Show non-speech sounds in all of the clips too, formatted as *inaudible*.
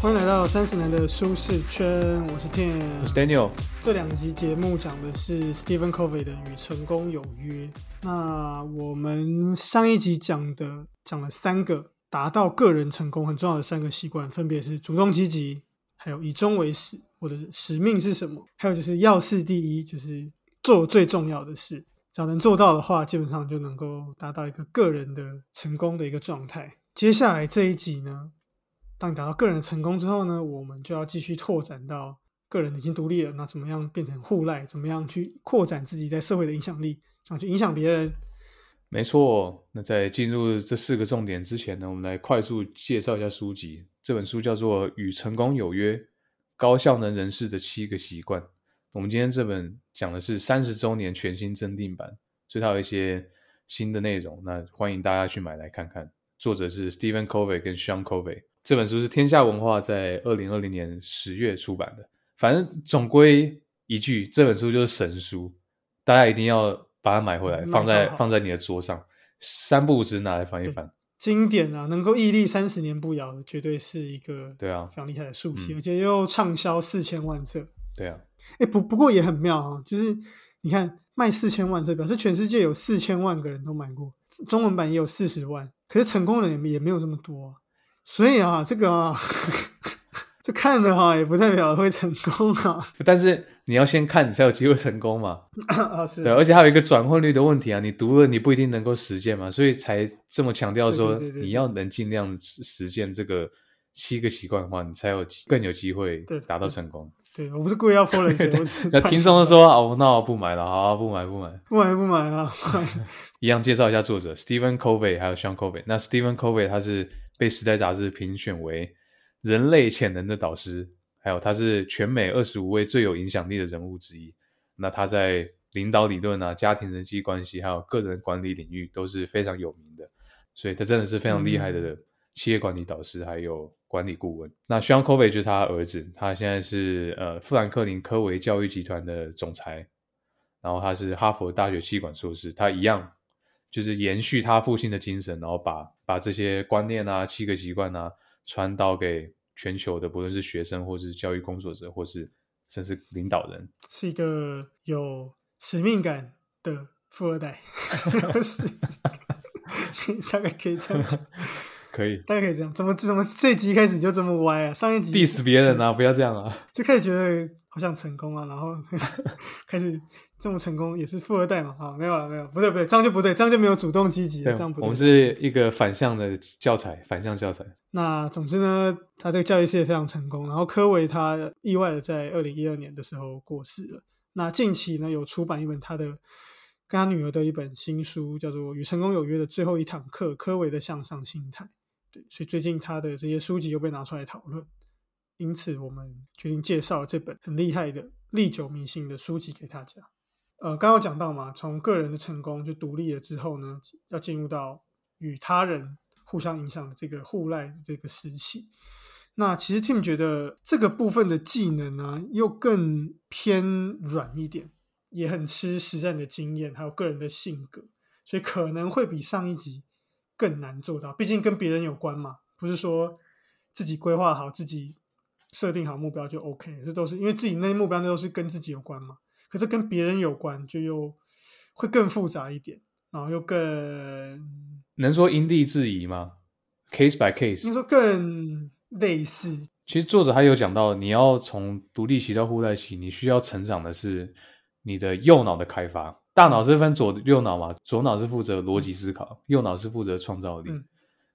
欢迎来到三十年的舒适圈，我是 Tim，我是 Daniel。这两集节目讲的是 Stephen Covey 的《与成功有约》。那我们上一集讲的讲了三个达到个人成功很重要的三个习惯，分别是主动积极，还有以终为始，或者是使命是什么，还有就是要事第一，就是做最重要的事。只要能做到的话，基本上就能够达到一个个人的成功的一个状态。接下来这一集呢？当你达到个人的成功之后呢，我们就要继续拓展到个人已经独立了，那怎么样变成互赖？怎么样去扩展自己在社会的影响力，想去影响别人？没错。那在进入这四个重点之前呢，我们来快速介绍一下书籍。这本书叫做《与成功有约：高效能人士的七个习惯》。我们今天这本讲的是三十周年全新增订版，所以它有一些新的内容。那欢迎大家去买来看看。作者是 Stephen Covey 跟 Sean Covey。这本书是天下文化在二零二零年十月出版的。反正总归一句，这本书就是神书，大家一定要把它买回来，放在放在你的桌上，三不五时拿来翻一翻。经典啊，能够屹立三十年不摇，绝对是一个对啊非常厉害的书籍，而且又畅销四千万册。对啊，哎不不过也很妙啊，就是你看卖四千万册，表示全世界有四千万个人都买过，中文版也有四十万，可是成功的人也没有这么多。所以啊，这个啊，*laughs* 这看的哈也不代表会成功啊。*laughs* 但是你要先看，你才有机会成功嘛。*laughs* 啊，是。对，而且还有一个转换率的问题啊，你读了你不一定能够实践嘛，所以才这么强调说你要能尽量实践这个七个习惯的话，你才有更有机会达到成功。对我不是故意要泼人家，那听众说哦，那我不买了，好，不买不买，不买不买啊。一样介绍一下作者 Stephen Covey 还有 Sean Covey。那 Stephen Covey 他是。被《时代》杂志评选为人类潜能的导师，还有他是全美二十五位最有影响力的人物之一。那他在领导理论啊、家庭人际关系，还有个人管理领域都是非常有名的，所以他真的是非常厉害的企业管理导师，还有管理顾问。那 Sean Covey 就是他儿子，他现在是呃富兰克林科维教育集团的总裁，然后他是哈佛大学气管硕士，他一样。就是延续他父亲的精神，然后把把这些观念啊、七个习惯啊传导给全球的，不论是学生，或是教育工作者，或是甚至领导人，是一个有使命感的富二代。*laughs* *laughs* 大概可以这样讲，*laughs* 可以，大概可以这样。怎么怎么这集开始就这么歪啊？上一集 diss 别人啊，不要这样啊，就开始觉得好像成功啊，然后开始。这么成功也是富二代嘛？啊，没有了，没有，不对，不对，这样就不对，这样就没有主动积极，这样不对。我们是一个反向的教材，反向教材。那总之呢，他这个教育事业非常成功。然后科维他意外的在二零一二年的时候过世了。那近期呢，有出版一本他的跟他女儿的一本新书，叫做《与成功有约的最后一堂课：科维的向上心态》。对，所以最近他的这些书籍又被拿出来讨论，因此我们决定介绍这本很厉害的、历久弥新的书籍给大家。呃，刚刚讲到嘛，从个人的成功就独立了之后呢，要进入到与他人互相影响的这个互赖的这个时期。那其实 Tim 觉得这个部分的技能呢，又更偏软一点，也很吃实战的经验，还有个人的性格，所以可能会比上一集更难做到。毕竟跟别人有关嘛，不是说自己规划好、自己设定好目标就 OK，这都是因为自己那些目标那都是跟自己有关嘛。可是跟别人有关，就又会更复杂一点，然后又更能说因地制宜吗？Case by case，你说更类似。其实作者还有讲到，你要从独立期到互代期，你需要成长的是你的右脑的开发。大脑是分左右脑嘛，左脑是负责逻辑思考，右脑是负责创造力。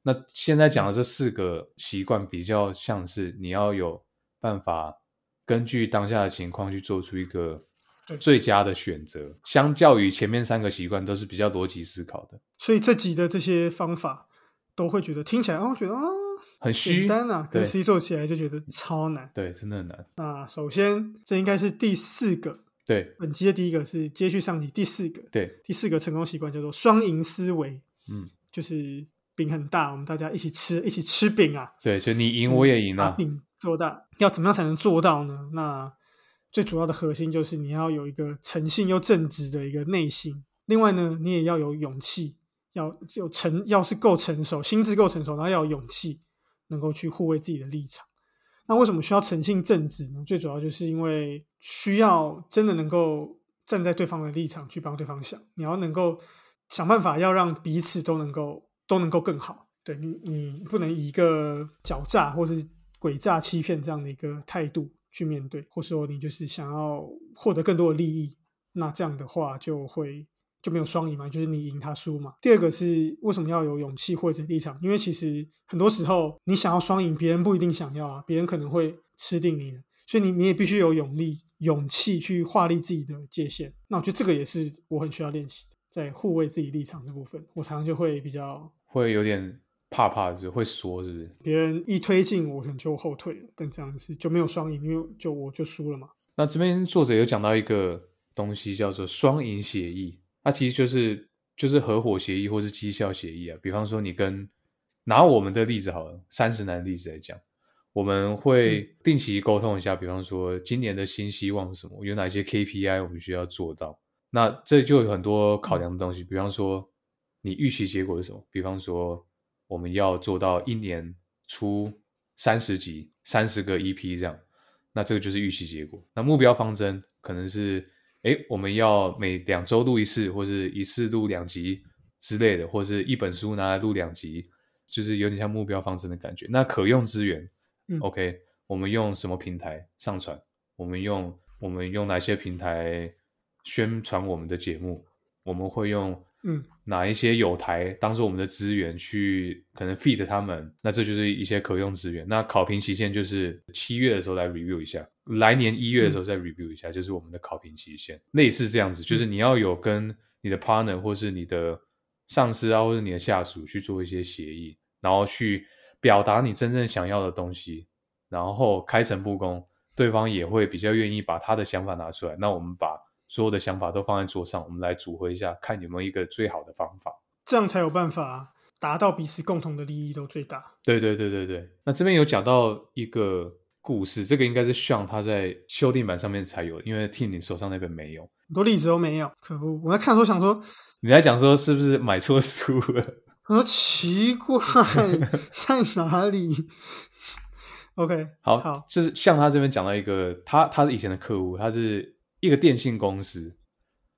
那现在讲的这四个习惯，比较像是你要有办法根据当下的情况去做出一个。最佳的选择，相较于前面三个习惯，都是比较逻辑思考的。所以这集的这些方法，都会觉得听起来，哦，觉得啊，很虚单啊，可实际做起来就觉得超难。对，真的很难。那首先，这应该是第四个。对，本期的第一个是接续上集第四个。对，第四个成功习惯叫做双赢思维。嗯，就是饼很大，我们大家一起吃，一起吃饼啊。对，就你赢我也赢啊。把饼做大，要怎么样才能做到呢？那最主要的核心就是你要有一个诚信又正直的一个内心，另外呢，你也要有勇气，要有成，要是够成熟，心智够成熟，然后要有勇气，能够去护卫自己的立场。那为什么需要诚信正直呢？最主要就是因为需要真的能够站在对方的立场去帮对方想，你要能够想办法要让彼此都能够都能够更好。对你，你不能以一个狡诈或是诡诈欺骗这样的一个态度去面对，或者说你就是想要获得更多的利益，那这样的话就会。就没有双赢嘛，就是你赢他输嘛。第二个是为什么要有勇气或者立场？因为其实很多时候你想要双赢，别人不一定想要啊，别人可能会吃定你，所以你你也必须有勇力、勇气去划立自己的界限。那我觉得这个也是我很需要练习的，在护卫自己立场这部分，我常常就会比较会有点怕怕，就会说是不是？别人一推进，我可能就后退了，但这样子就没有双赢，因为就我就输了嘛。那这边作者有讲到一个东西叫做双赢协议。它其实就是就是合伙协议或是绩效协议啊。比方说，你跟拿我们的例子好了，三十男的例子来讲，我们会定期沟通一下。比方说，今年的新希望是什么？有哪些 KPI 我们需要做到？那这就有很多考量的东西。比方说，你预期结果是什么？比方说，我们要做到一年出三十集、三十个 EP 这样，那这个就是预期结果。那目标方针可能是。哎，我们要每两周录一次，或是一次录两集之类的，或是一本书拿来录两集，就是有点像目标方针的感觉。那可用资源，OK，我们用什么平台上传？我们用我们用哪些平台宣传我们的节目？我们会用。嗯，哪一些有台当做我们的资源去可能 feed 他们，那这就是一些可用资源。那考评期限就是七月的时候来 review 一下，来年一月的时候再 review 一下，就是我们的考评期限。类似这样子，就是你要有跟你的 partner 或是你的上司啊，或者你的下属去做一些协议，然后去表达你真正想要的东西，然后开诚布公，对方也会比较愿意把他的想法拿出来。那我们把。所有的想法都放在桌上，我们来组合一下，看有没有一个最好的方法，这样才有办法达到彼此共同的利益都最大。对对对对对。那这边有讲到一个故事，这个应该是像他在修订版上面才有，因为 T 你手上那本没有，很多例子都没有。可恶！我在看的时候想说，你在讲说是不是买错书了？我说奇怪，*laughs* 在哪里？OK，好，好，就是像他这边讲到一个，他他是以前的客户，他是。一个电信公司，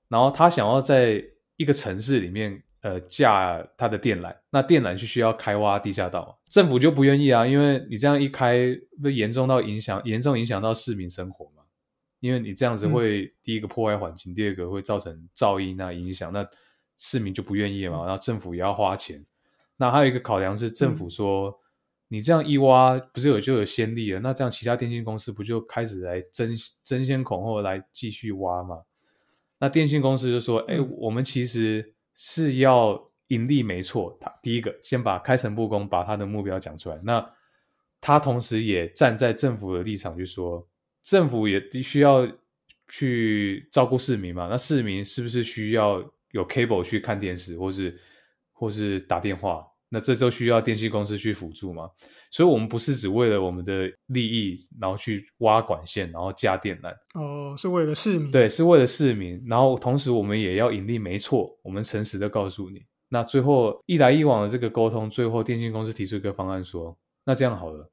然后他想要在一个城市里面，呃，架他的电缆，那电缆就需要开挖地下道，政府就不愿意啊，因为你这样一开，会严重到影响，严重影响到市民生活嘛，因为你这样子会第一个破坏环境，第二个会造成噪音啊影响，那市民就不愿意嘛，然后政府也要花钱，那还有一个考量是政府说。你这样一挖，不是有就有先例了？那这样其他电信公司不就开始来争争先恐后来继续挖吗？那电信公司就说：“哎，我们其实是要盈利，没错。他第一个先把开诚布公，把他的目标讲出来。那他同时也站在政府的立场，去说政府也必须要去照顾市民嘛。那市民是不是需要有 cable 去看电视，或是或是打电话？”那这都需要电信公司去辅助嘛？所以，我们不是只为了我们的利益，然后去挖管线，然后架电缆。哦，是为了市民。对，是为了市民。然后，同时我们也要盈利，没错。我们诚实的告诉你。那最后一来一往的这个沟通，最后电信公司提出一个方案，说：那这样好了，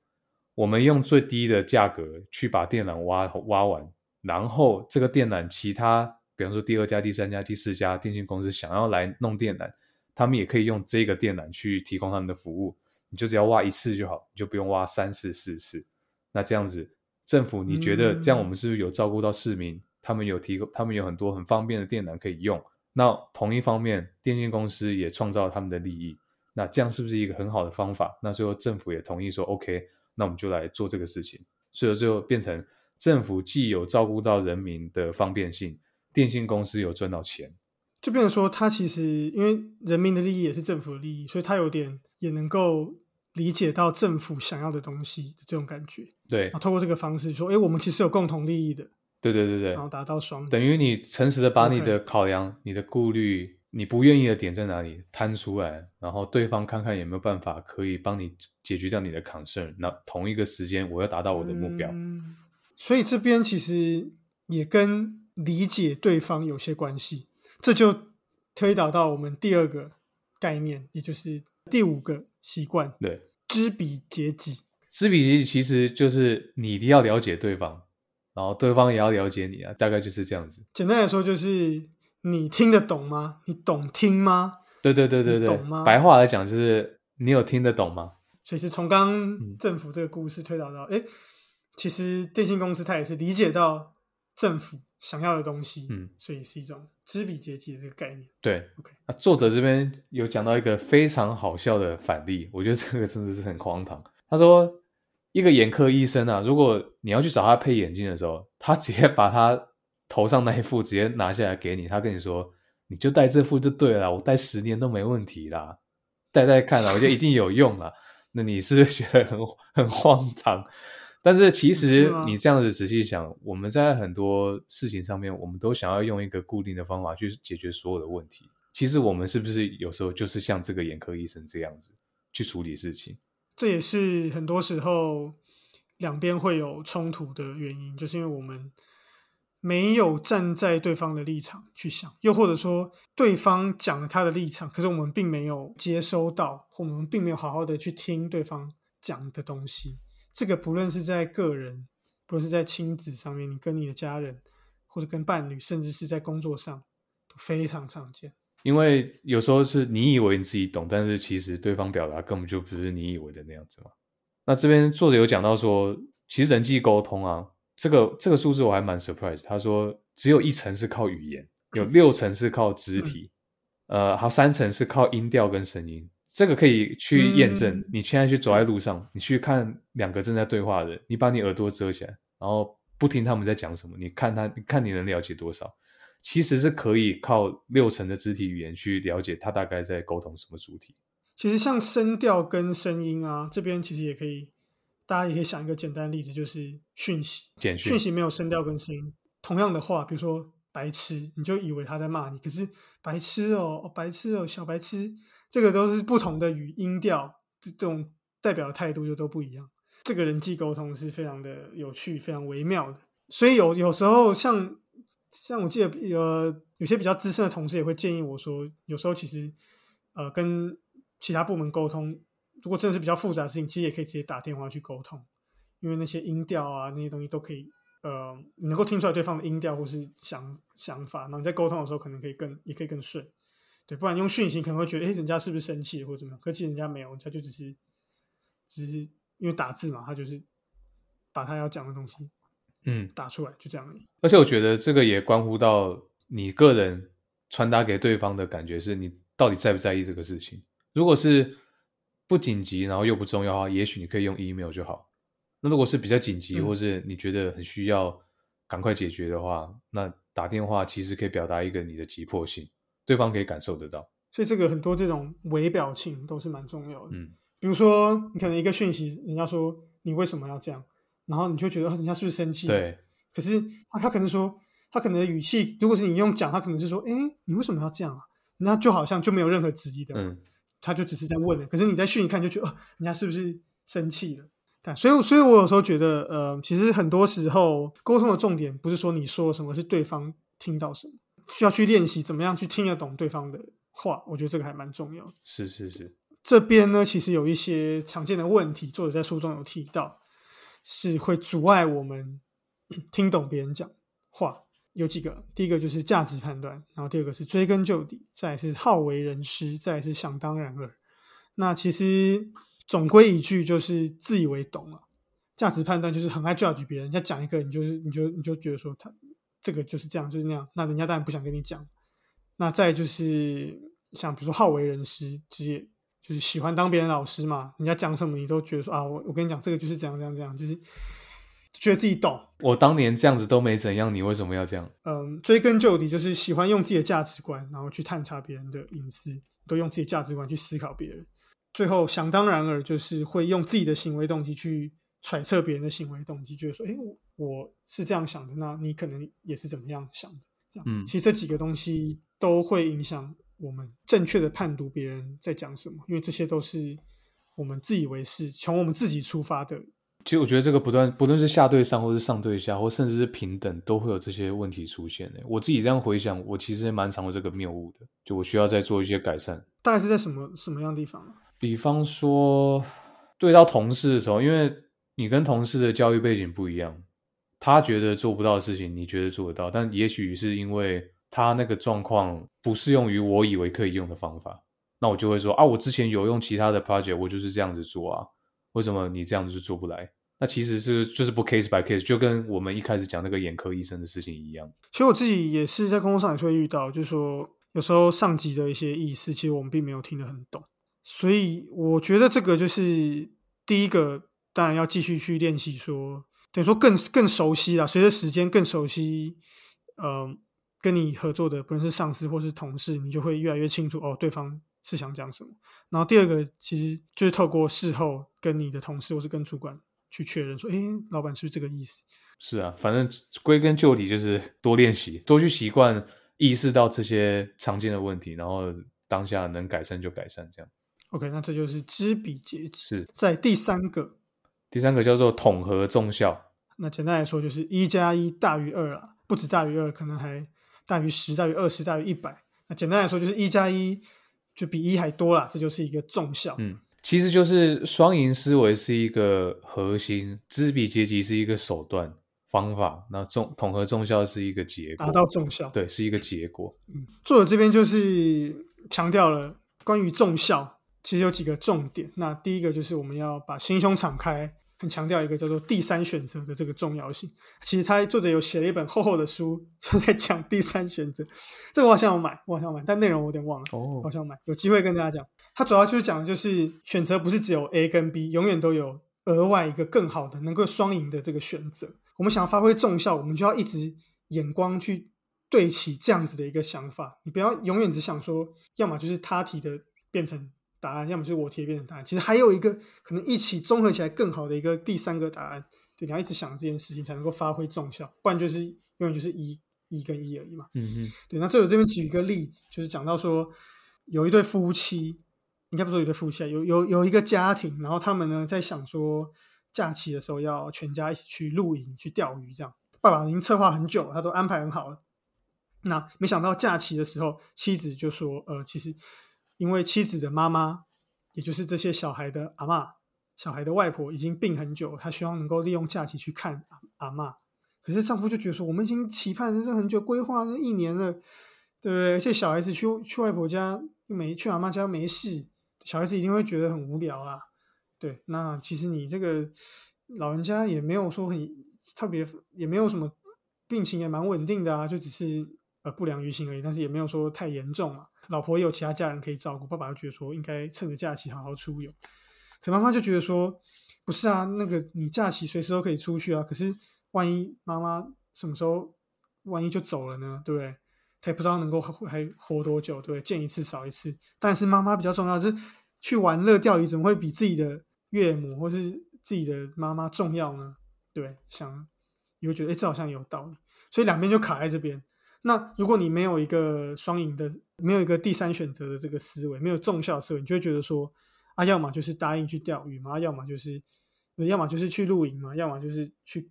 我们用最低的价格去把电缆挖挖完，然后这个电缆，其他比方说第二家、第三家、第四家电信公司想要来弄电缆。他们也可以用这个电缆去提供他们的服务，你就只要挖一次就好，你就不用挖三次、四次。那这样子，政府你觉得这样我们是不是有照顾到市民？他们有提供，他们有很多很方便的电缆可以用。那同一方面，电信公司也创造他们的利益。那这样是不是一个很好的方法？那最后政府也同意说，OK，那我们就来做这个事情。所以最后变成政府既有照顾到人民的方便性，电信公司有赚到钱。就变成说，他其实因为人民的利益也是政府的利益，所以他有点也能够理解到政府想要的东西的这种感觉。对，然后透过这个方式说，哎，我们其实有共同利益的。对对对对，然后达到双等于你诚实的把你的考量、你的顾虑、你不愿意的点在哪里摊出来，然后对方看看有没有办法可以帮你解决掉你的 concern。那同一个时间，我要达到我的目标。嗯，所以这边其实也跟理解对方有些关系。这就推导到我们第二个概念，也就是第五个习惯。对，知彼解己。知彼解己其实就是你一定要了解对方，然后对方也要了解你啊，大概就是这样子。简单来说，就是你听得懂吗？你懂听吗？对对对对对懂吗，白话来讲就是你有听得懂吗？所以是从刚刚政府这个故事推导到，哎、其实电信公司它也是理解到政府想要的东西，嗯，所以是一种知彼知己的这个概念。对 OK 那作者这边有讲到一个非常好笑的反例，我觉得这个真的是很荒唐。他说，一个眼科医生啊，如果你要去找他配眼镜的时候，他直接把他头上那一副直接拿下来给你，他跟你说，你就戴这副就对了，我戴十年都没问题啦，戴戴看啦，我觉得一定有用啦。*laughs* 那你是不是觉得很很荒唐？但是其实你这样子仔细想，我们在很多事情上面，我们都想要用一个固定的方法去解决所有的问题。其实我们是不是有时候就是像这个眼科医生这样子去处理事情？这也是很多时候两边会有冲突的原因，就是因为我们没有站在对方的立场去想，又或者说对方讲了他的立场，可是我们并没有接收到，或我们并没有好好的去听对方讲的东西。这个不论是在个人，不论是在亲子上面，你跟你的家人，或者跟伴侣，甚至是在工作上，都非常常见。因为有时候是你以为你自己懂，但是其实对方表达根本就不是你以为的那样子嘛。那这边作者有讲到说，其实人际沟通啊，这个这个数字我还蛮 surprise。他说只有一层是靠语言，有六层是靠肢体，呃，还有三层是靠音调跟声音。这个可以去验证。嗯你现在去走在路上，你去看两个正在对话的人，你把你耳朵遮起来，然后不听他们在讲什么，你看他，你看你能了解多少？其实是可以靠六成的肢体语言去了解他大概在沟通什么主题。其实像声调跟声音啊，这边其实也可以，大家也可以想一个简单的例子，就是讯息。简讯讯息没有声调跟声音，同样的话，比如说白痴，你就以为他在骂你，可是白痴哦，哦白痴哦，小白痴，这个都是不同的语音调，这这种代表的态度就都不一样。这个人际沟通是非常的有趣、非常微妙的，所以有有时候像像我记得呃有些比较资深的同事也会建议我说，有时候其实呃跟其他部门沟通，如果真的是比较复杂的事情，其实也可以直接打电话去沟通，因为那些音调啊那些东西都可以呃能够听出来对方的音调或是想想法，然后你在沟通的时候可能可以更也可以更顺。对，不然用讯息可能会觉得，哎，人家是不是生气或者怎么样？可其实人家没有，他就只是，只是因为打字嘛，他就是把他要讲的东西嗯，打出来，就这样而已。而且我觉得这个也关乎到你个人传达给对方的感觉，是你到底在不在意这个事情。如果是不紧急，然后又不重要的话，也许你可以用 email 就好。那如果是比较紧急，嗯或是你觉得很需要赶快解决的话，那打电话其实可以表达一个你的急迫性，对方可以感受得到。所以这个很多这种微表情都是蛮重要的。嗯，比如说你可能一个讯息，人家说你为什么要这样，然后你就觉得哦人家是不是生气？。对，可是他他可能说，他可能的语气，如果是你用讲，他可能就说，哎，你为什么要这样啊？那就好像就没有任何质疑的嘛。嗯，他就只是在问了。可是你在讯一看就觉得，哦，人家是不是生气了？但所以，所以我有时候觉得，呃，其实很多时候沟通的重点不是说你说什么，是对方听到什么，需要去练习怎么样去听得懂对方的话。我觉得这个还蛮重要的。是是是，这边呢，其实有一些常见的问题，作者在书中有提到，是会阻碍我们 *clears throat* 听懂别人讲话。有几个，第一个就是价值判断，然后第二个是追根究底，再是好为人师，再是想当然尔。那其实总归一句就是自以为懂了。价值判断就是很爱 judge 别人，人家讲一个，你就是你就你就觉得说他这个就是这样，就是那样，那人家当然不想跟你讲。那再就是像比如说好为人师，就是就是喜欢当别人老师嘛，人家讲什么你都觉得说啊，我我跟你讲这个就是这样这样这样，就是觉得自己懂。我当年这样子都没怎样，你为什么要这样？嗯，追根究底就是喜欢用自己的价值观，然后去探查别人的隐私，都用自己的价值观去思考别人。最后想当然尔就是会用自己的行为动机去揣测别人的行为动机，觉得说，诶，我我是这样想的，那你可能也是怎么样想的？这样，嗯其实这几个东西都会影响我们正确的判读别人在讲什么，因为这些都是我们自以为是，从我们自己出发的其实我觉得这个不断，不论是下对上，或是上对下，或甚至是平等，都会有这些问题出现的。我自己这样回想，我其实蛮常有这个谬误的，就我需要再做一些改善。大概是在什么什么样的地方啊？比方说，对到同事的时候，因为你跟同事的教育背景不一样，他觉得做不到的事情，你觉得做得到，但也许是因为他那个状况不适用于我以为可以用的方法，那我就会说啊，我之前有用其他的 project，我就是这样子做啊，为什么你这样子就做不来？那其实是就是不 case by case，就跟我们一开始讲那个眼科医生的事情一样。其实我自己也是在工作上也会遇到，就是说有时候上级的一些意思，其实我们并没有听得很懂，所以我觉得这个就是第一个，当然要继续去练习，说等于说更更熟悉了，随着时间更熟悉，呃，跟你合作的不论是上司或是同事，你就会越来越清楚哦，对方是想讲什么。然后第二个其实就是透过事后跟你的同事或是跟主管。去确认说，哎，老板是不是这个意思？是啊，反正归根究底就是多练习，多去习惯，意识到这些常见的问题，然后当下能改善就改善，这样。OK，那这就是知彼解己。是在第三个，第三个叫做统合重效。那简单来说就是一加一大于二啊，不止大于二，可能还大于十、大于二十、大于一百。那简单来说就是一加一就比一还多啦，这就是一个重效。嗯。其实就是双赢思维是一个核心，知彼阶级是一个手段方法，那众统合重效是一个结果，达到重效，对，是一个结果。嗯，作者这边就是强调了关于重效，其实有几个重点。那第一个就是我们要把心胸敞开。很强调一个叫做第三选择的这个重要性。其实他作者有写了一本厚厚的书，就在讲第三选择。这个我好像有买，我好像买，但内容我有点忘了。哦，好像买，有机会跟大家讲。他主要就是讲的就是选择不是只有 A 跟 B，永远都有额外一个更好的能够双赢的这个选择。我们想要发挥重效，我们就要一直眼光去对齐这样子的一个想法。你不要永远只想说，要么就是他提的变成。答案，要么就是我贴变成答案。其实还有一个可能一起综合起来更好的一个第三个答案。对，你要一直想这件事情才能够发挥重效，不然就是永远就是一一跟一而已嘛。嗯嗯。对，那最后这边举一个例子，就是讲到说有一对夫妻，应该不说有一对夫妻啊，有有有一个家庭，然后他们呢在想说假期的时候要全家一起去露营、去钓鱼，这样爸爸已经策划很久，他都安排很好了。那没想到假期的时候，妻子就说：“呃，其实。”因为妻子的妈妈，也就是这些小孩的阿妈、小孩的外婆已经病很久，她希望能够利用假期去看阿阿妈。可是丈夫就觉得说，我们已经期盼了这很久，规划了一年了，对不对？而且小孩子去去外婆家又没去阿妈家没事，小孩子一定会觉得很无聊啊。对，那其实你这个老人家也没有说很特别，也没有什么病情，也蛮稳定的啊，就只是呃不良于行而已，但是也没有说太严重啊。老婆也有其他家人可以照顾，爸爸就觉得说应该趁着假期好好出游，可妈妈就觉得说不是啊，那个你假期随时都可以出去啊，可是万一妈妈什么时候万一就走了呢？对不对？他也不知道能够还活多久，对不对？见一次少一次，但是妈妈比较重要，就是去玩乐钓鱼，怎么会比自己的岳母或是自己的妈妈重要呢？对，想你会觉得哎，这好像有道理，所以两边就卡在这边。那如果你没有一个双赢的，没有一个第三选择的这个思维，没有重效思维，你就会觉得说，啊，要么就是答应去钓鱼嘛，要么就是，要么就是去露营嘛，要么就是去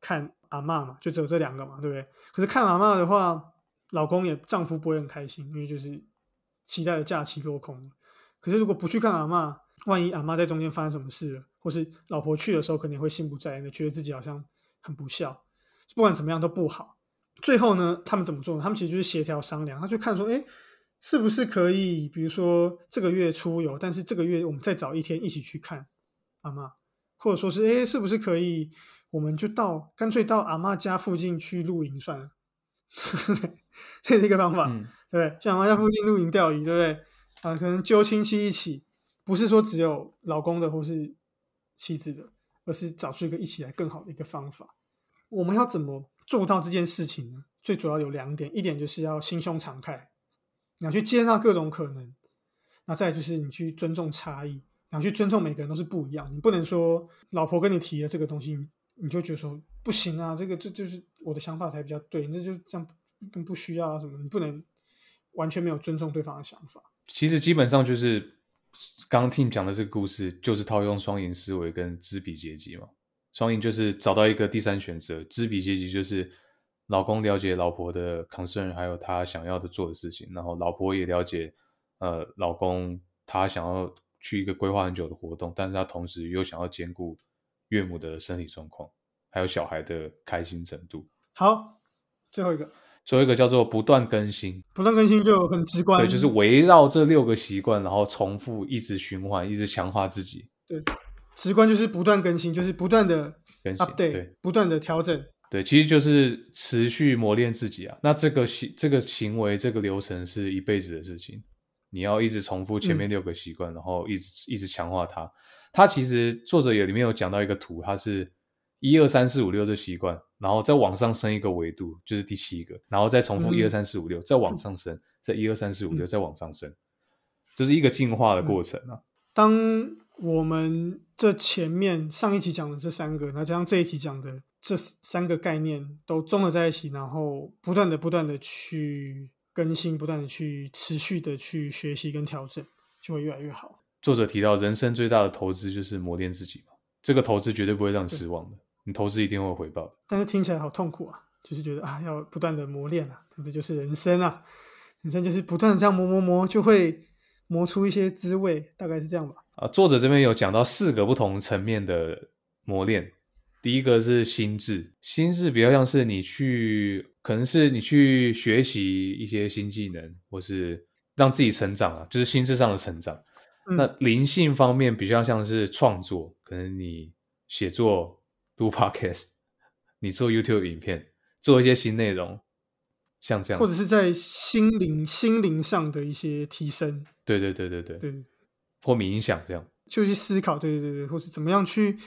看阿妈嘛，就只有这两个嘛，对不对？可是看阿妈的话，老公也丈夫不会很开心，因为就是期待的假期落空了。可是如果不去看阿妈，万一阿妈在中间发生什么事了，或是老婆去的时候可能会心不在焉的，觉得自己好像很不孝，不管怎么样都不好。最后呢，他们怎么做呢？他们其实就是协调商量，他就看说，哎，是不是可以，比如说这个月出游，但是这个月我们再找一天一起去看阿妈，或者说是，哎，是不是可以，我们就到干脆到阿妈家附近去露营算了，*laughs* 这是一个方法，对不对？像阿妈家附近露营钓鱼，对不对？啊，可能揪亲戚一起，不是说只有老公的或是妻子的，而是找出一个一起来更好的一个方法。我们要怎么？做到这件事情呢，最主要有两点，一点就是要心胸敞开，你要去接纳各种可能；那再就是你去尊重差异，你要去尊重每个人都是不一样。你不能说老婆跟你提的这个东西，你就觉得说不行啊，这个这就是我的想法才比较对，那就这样更不需要啊什么？你不能完全没有尊重对方的想法。其实基本上就是刚刚听讲的这个故事，就是套用双赢思维跟知彼阶级嘛。双赢就是找到一个第三选择，知彼阶级就是老公了解老婆的 concern，还有他想要的做的事情，然后老婆也了解呃老公他想要去一个规划很久的活动，但是他同时又想要兼顾岳母的身体状况，还有小孩的开心程度。好，最后一个最后一个叫做不断更新，不断更新就很直观，对，就是围绕这六个习惯，然后重复，一直循环，一直强化自己。对，直观就是不断更新，就是不断的更新 update，对不断的调整。对，其实就是持续磨练自己啊。那这个行这个行为这个流程是一辈子的事情，你要一直重复前面六个习惯，然后一直一直强化它。它其实作者也里面有讲到一个图，它是一二三四五六这习惯，然后再往上升一个维度，就是第七个，然后再重复一二三四五六，再往上升，再一二三四五六，再往上升，这是一个进化的过程啊。当我们这前面上一期讲的这三个，那加上这一期讲的这三个概念都综合在一起，然后不断的、不断的去更新，不断的去持续的去学习跟调整，就会越来越好。作者提到，人生最大的投资就是磨练自己嘛，这个投资绝对不会让你失望的，你投资一定会有回报的。但是听起来好痛苦啊，就是觉得啊，要不断的磨练啊，但这就是人生啊，人生就是不断的这样磨磨磨，就会磨出一些滋味，大概是这样吧。啊，作者这边有讲到四个不同层面的磨练。第一个是心智，心智比较像是你去，可能是你去学习一些新技能，或是让自己成长啊，就是心智上的成长。那灵性方面比较像是创作，可能你写作、读 *laughs* podcast，*laughs* 你做 YouTube 影片，做一些新内容，像这样，或者是在心灵心灵上的一些提升。对对对对对对，或冥想这样，就去思考，对对对对，或是怎么样去。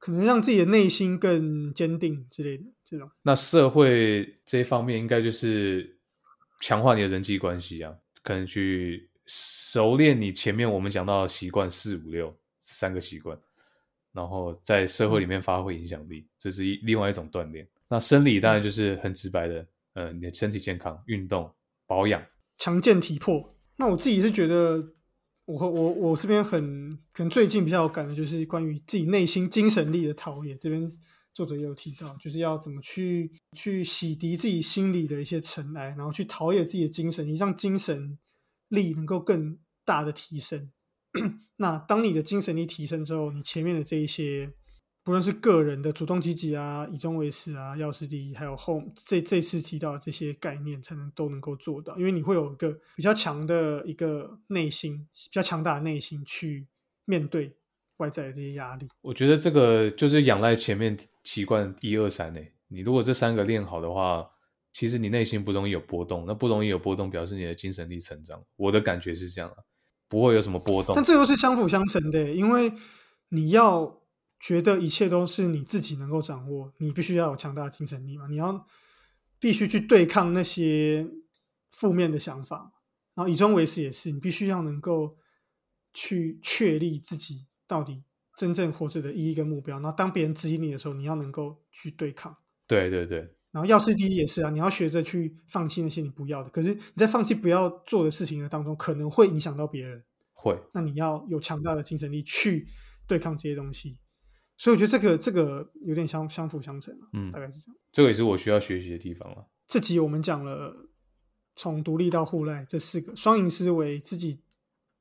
可能让自己的内心更坚定之类的这种。那社会这一方面，应该就是强化你的人际关系啊，可能去熟练你前面我们讲到的习惯四五六三个习惯，然后在社会里面发挥影响力，这是一另外一种锻炼。那生理当然就是很直白的，呃，你的身体健康、运动、保养、强健体魄。那我自己是觉得。我和我我这边很可能最近比较有感的就是关于自己内心精神力的陶冶。这边作者也有提到，就是要怎么去去洗涤自己心里的一些尘埃，然后去陶冶自己的精神，让精神力能够更大的提升。*coughs* 那当你的精神力提升之后，你前面的这一些。不论是个人的主动积极啊，以终为始啊，要事第一，还有后这这次提到这些概念，才能都能够做到。因为你会有一个比较强的一个内心，比较强大的内心去面对外在的这些压力。我觉得这个就是仰赖前面习惯一二三诶。你如果这三个练好的话，其实你内心不容易有波动。那不容易有波动，表示你的精神力成长。我的感觉是这样啊，不会有什么波动。但这又是相辅相成的，因为你要。觉得一切都是你自己能够掌握，你必须要有强大的精神力嘛？你要必须去对抗那些负面的想法，然后以终为始也是，你必须要能够去确立自己到底真正活着的意义跟目标。然后当别人质疑你的时候，你要能够去对抗。对对对。然后要事第一也是啊，你要学着去放弃那些你不要的。可是你在放弃不要做的事情的当中，可能会影响到别人。会。那你要有强大的精神力去对抗这些东西。所以我觉得这个这个有点相相辅相成嗯，大概是这样。这个也是我需要学习的地方了。这集我们讲了从独立到互赖这四个双赢思维，知己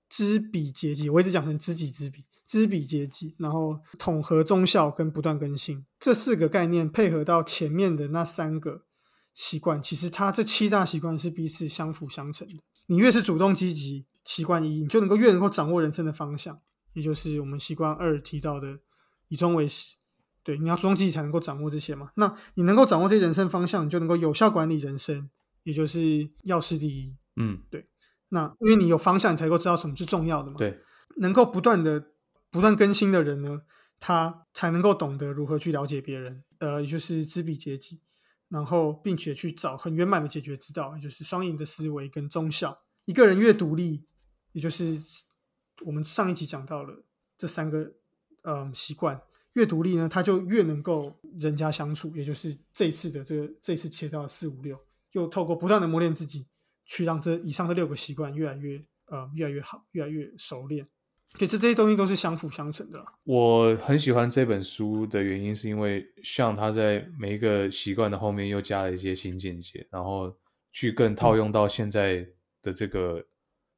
知彼阶级，我一直讲成知己知彼，知彼阶级，然后统合忠孝跟不断更新这四个概念，配合到前面的那三个习惯，其实它这七大习惯是彼此相辅相成的。你越是主动积极，习惯一，你就能够越能够掌握人生的方向，也就是我们习惯二提到的。以终为始，对，你要主动积极才能够掌握这些嘛。那你能够掌握这些人生方向，你就能够有效管理人生，也就是要事第一。嗯，对。那因为你有方向，你才能够知道什么是重要的嘛。对，能够不断的、不断更新的人呢，他才能够懂得如何去了解别人，呃，也就是知彼解己，然后并且去找很圆满的解决之道，也就是双赢的思维跟忠孝。一个人越独立，也就是我们上一集讲到了这三个。嗯，习惯越独立呢，他就越能够人家相处，也就是这一次的这个这一次切到四五六，又透过不断的磨练自己，去让这以上的六个习惯越来越呃越来越好，越来越熟练。对，这这些东西都是相辅相成的。我很喜欢这本书的原因，是因为像他在每一个习惯的后面又加了一些新见解，然后去更套用到现在的这个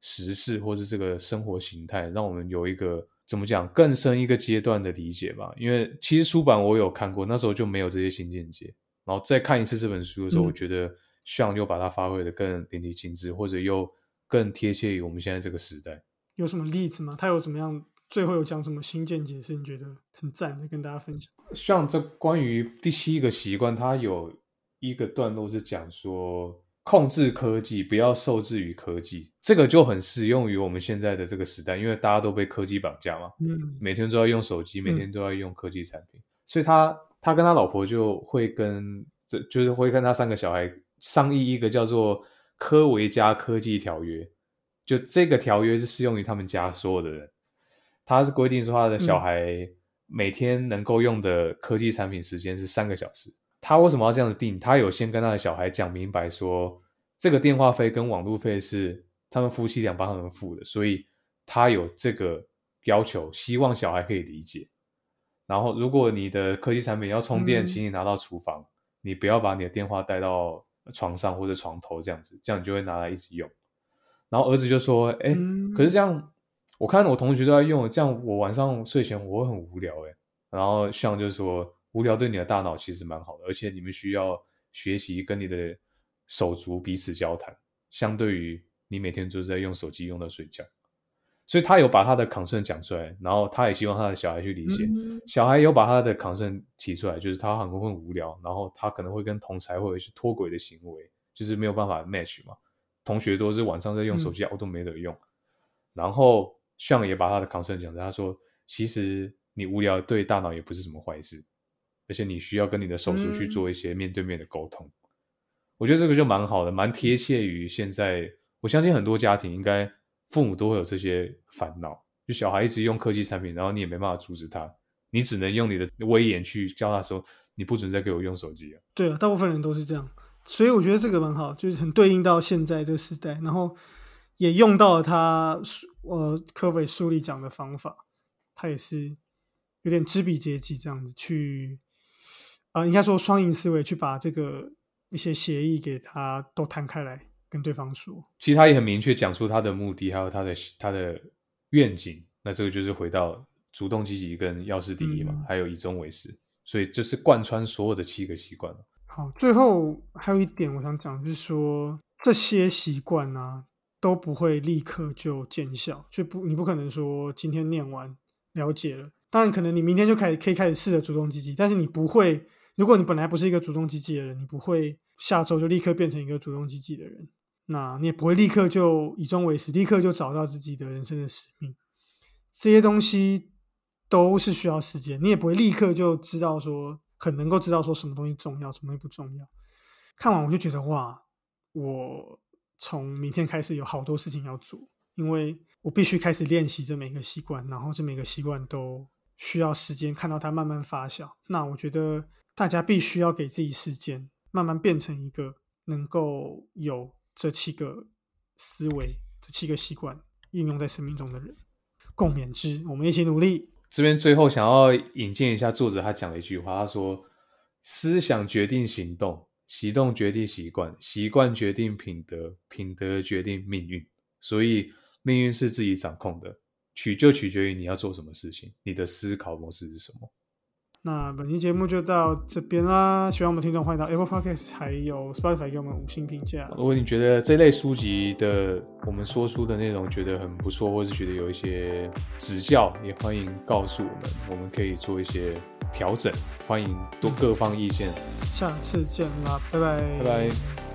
时事或是这个生活形态，让我们有一个怎么讲更深一个阶段的理解吧。因为其实书版我有看过，那时候就没有这些新见解。然后再看一次这本书的时候，嗯我觉得像又把它发挥的更淋漓尽致，或者又更贴切于我们现在这个时代。有什么例子吗？他有怎么样？最后有讲什么新见解是你觉得很赞的，跟大家分享？像这关于第七个习惯，它有一个段落是讲说控制科技，不要受制于科技，这个就很适用于我们现在的这个时代，因为大家都被科技绑架嘛，嗯。每天都要用手机，每天都要用科技产品，所以他他跟他老婆就会跟这就是会跟他三个小孩商议一个叫做科维加科技条约，就这个条约是适用于他们家所有的人。他是规定说他的小孩每天能够用的科技产品时间是三个小时。他为什么要这样子定？他有先跟他的小孩讲明白说，这个电话费跟网路费是他们夫妻俩帮他们付的，所以他有这个要求，希望小孩可以理解。然后，如果你的科技产品要充电，嗯请你拿到厨房，你不要把你的电话带到床上或者床头这样子，这样你就会拿来一直用。然后儿子就说：“哎、嗯可是这样，我看我同学都在用，这样我晚上睡前我会很无聊。”哎，然后像就说，无聊对你的大脑其实蛮好的，而且你们需要学习跟你的手足彼此交谈，相对于你每天就是在用手机用到睡觉。所以他有把他的 concern 讲出来，然后他也希望他的小孩去理解。嗯小孩有把他的 concern 提出来，就是他很会很无聊，然后他可能会跟同才会有一些脱轨的行为，就是没有办法 match 嘛。同学都是晚上在用手机，我都没得用。然后向也把他的 concern 讲出来，他说其实你无聊对大脑也不是什么坏事，而且你需要跟你的手足去做一些面对面的沟通。我觉得这个就蛮好的，蛮贴切于现在。我相信很多家庭应该父母都会有这些烦恼，就小孩一直用科技产品，然后你也没办法阻止他，你只能用你的威严去教他说，你不准再给我用手机了。对啊，大部分人都是这样，所以我觉得这个蛮好，就是很对应到现在这个时代，然后也用到了他书呃科伟书里讲的方法，他也是有点知彼知己这样子去，啊、应该说双赢思维去把这个一些协议给他都摊开来跟对方说，其实他也很明确讲出他的目的，还有他的他的愿景。那这个就是回到主动积极跟要事第一嘛，嗯还有以终为始，所以这是贯穿所有的七个习惯。好，最后还有一点我想讲，就是说这些习惯啊都不会立刻就见效，就不你不可能说今天念完了解了，当然可能你明天就开始可以开始试着主动积极，但是你不会，如果你本来不是一个主动积极的人，你不会下周就立刻变成一个主动积极的人，那你也不会立刻就以终为始，立刻就找到自己的人生的使命，这些东西都是需要时间，你也不会立刻就知道说很能够知道说什么东西重要，什么东西不重要。看完我就觉得哇，我从明天开始有好多事情要做，因为我必须开始练习这每个习惯，然后这每个习惯都需要时间看到它慢慢发酵。那我觉得大家必须要给自己时间，慢慢变成一个能够有这七个思维、这七个习惯应用在生命中的人。共勉之，我们一起努力。这边最后想要引荐一下作者他讲的一句话，他说：“思想决定行动，行动决定习惯，习惯决定品德，品德决定命运。所以命运是自己掌控的，取就取决于你要做什么事情，你的思考模式是什么。”那本期节目就到这边啦，喜欢我们听众欢迎到 Apple Podcast 还有 Spotify 给我们五星评价。如果你觉得这类书籍的我们说书的内容觉得很不错，或是觉得有一些指教，也欢迎告诉我们，我们可以做一些调整。欢迎多各方意见，下次见啦，拜拜，拜拜。